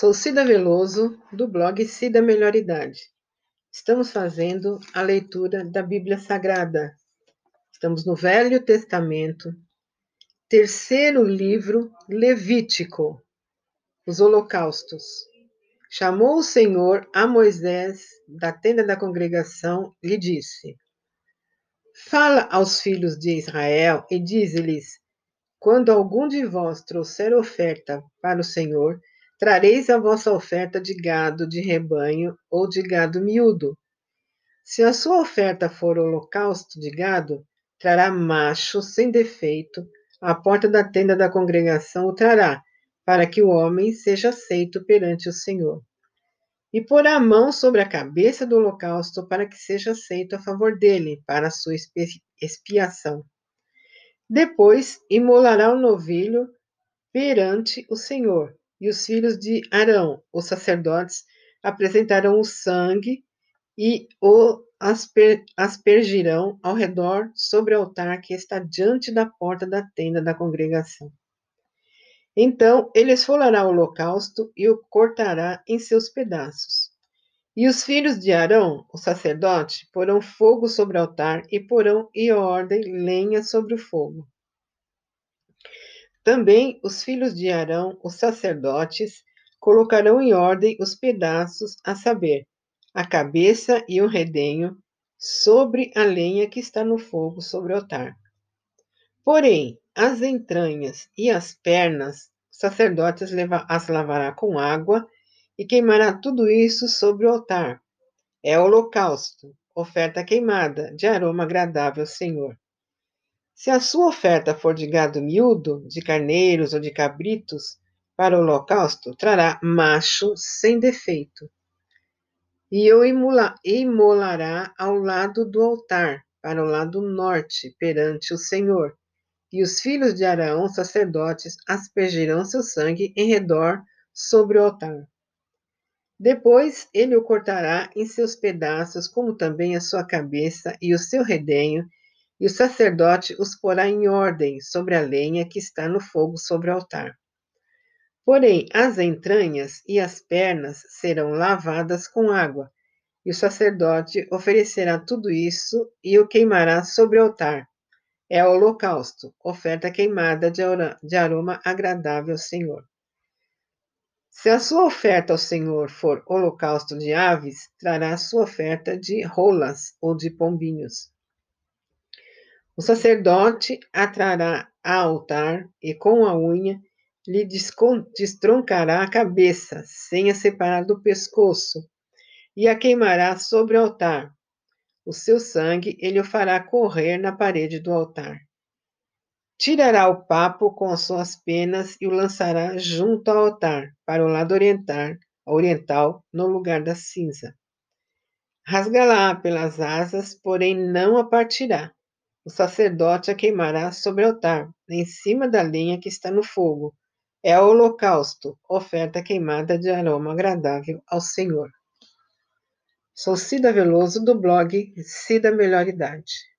Sou Cida Veloso, do blog Cida Melhor Idade. Estamos fazendo a leitura da Bíblia Sagrada. Estamos no Velho Testamento, terceiro livro Levítico, os Holocaustos. Chamou o Senhor a Moisés da tenda da congregação e disse: Fala aos filhos de Israel e dize-lhes: Quando algum de vós trouxer oferta para o Senhor, Trareis a vossa oferta de gado de rebanho ou de gado miúdo. Se a sua oferta for holocausto de gado, trará macho sem defeito, à porta da tenda da congregação o trará, para que o homem seja aceito perante o Senhor. E porá a mão sobre a cabeça do holocausto para que seja aceito a favor dele, para sua expiação. Depois imolará o novilho perante o Senhor e os filhos de Arão, os sacerdotes, apresentarão o sangue e o asper, aspergirão ao redor sobre o altar que está diante da porta da tenda da congregação. Então ele esfolará o holocausto e o cortará em seus pedaços. E os filhos de Arão, o sacerdote, porão fogo sobre o altar e porão em ordem lenha sobre o fogo. Também os filhos de Arão, os sacerdotes, colocarão em ordem os pedaços, a saber, a cabeça e o redenho, sobre a lenha que está no fogo sobre o altar. Porém, as entranhas e as pernas, os sacerdotes as lavará com água e queimará tudo isso sobre o altar. É holocausto, oferta queimada, de aroma agradável ao Senhor. Se a sua oferta for de gado miúdo, de carneiros ou de cabritos, para o holocausto, trará macho sem defeito. E o imolará ao lado do altar, para o lado norte, perante o Senhor. E os filhos de Arão, sacerdotes, aspergirão seu sangue em redor sobre o altar. Depois ele o cortará em seus pedaços, como também a sua cabeça e o seu redenho, e o sacerdote os porá em ordem sobre a lenha que está no fogo sobre o altar. Porém, as entranhas e as pernas serão lavadas com água, e o sacerdote oferecerá tudo isso e o queimará sobre o altar. É o holocausto, oferta queimada de aroma agradável ao Senhor. Se a sua oferta ao Senhor for holocausto de aves, trará a sua oferta de rolas ou de pombinhos. O sacerdote atrará ao altar e com a unha lhe destroncará a cabeça, sem a separar do pescoço, e a queimará sobre o altar. O seu sangue ele o fará correr na parede do altar. Tirará o papo com as suas penas e o lançará junto ao altar, para o lado oriental, oriental no lugar da cinza. Rasgará pelas asas, porém não a partirá o sacerdote a queimará sobre o altar, em cima da lenha que está no fogo. É o holocausto, oferta queimada de aroma agradável ao Senhor. Sou Cida Veloso, do blog Cida Melhor Idade.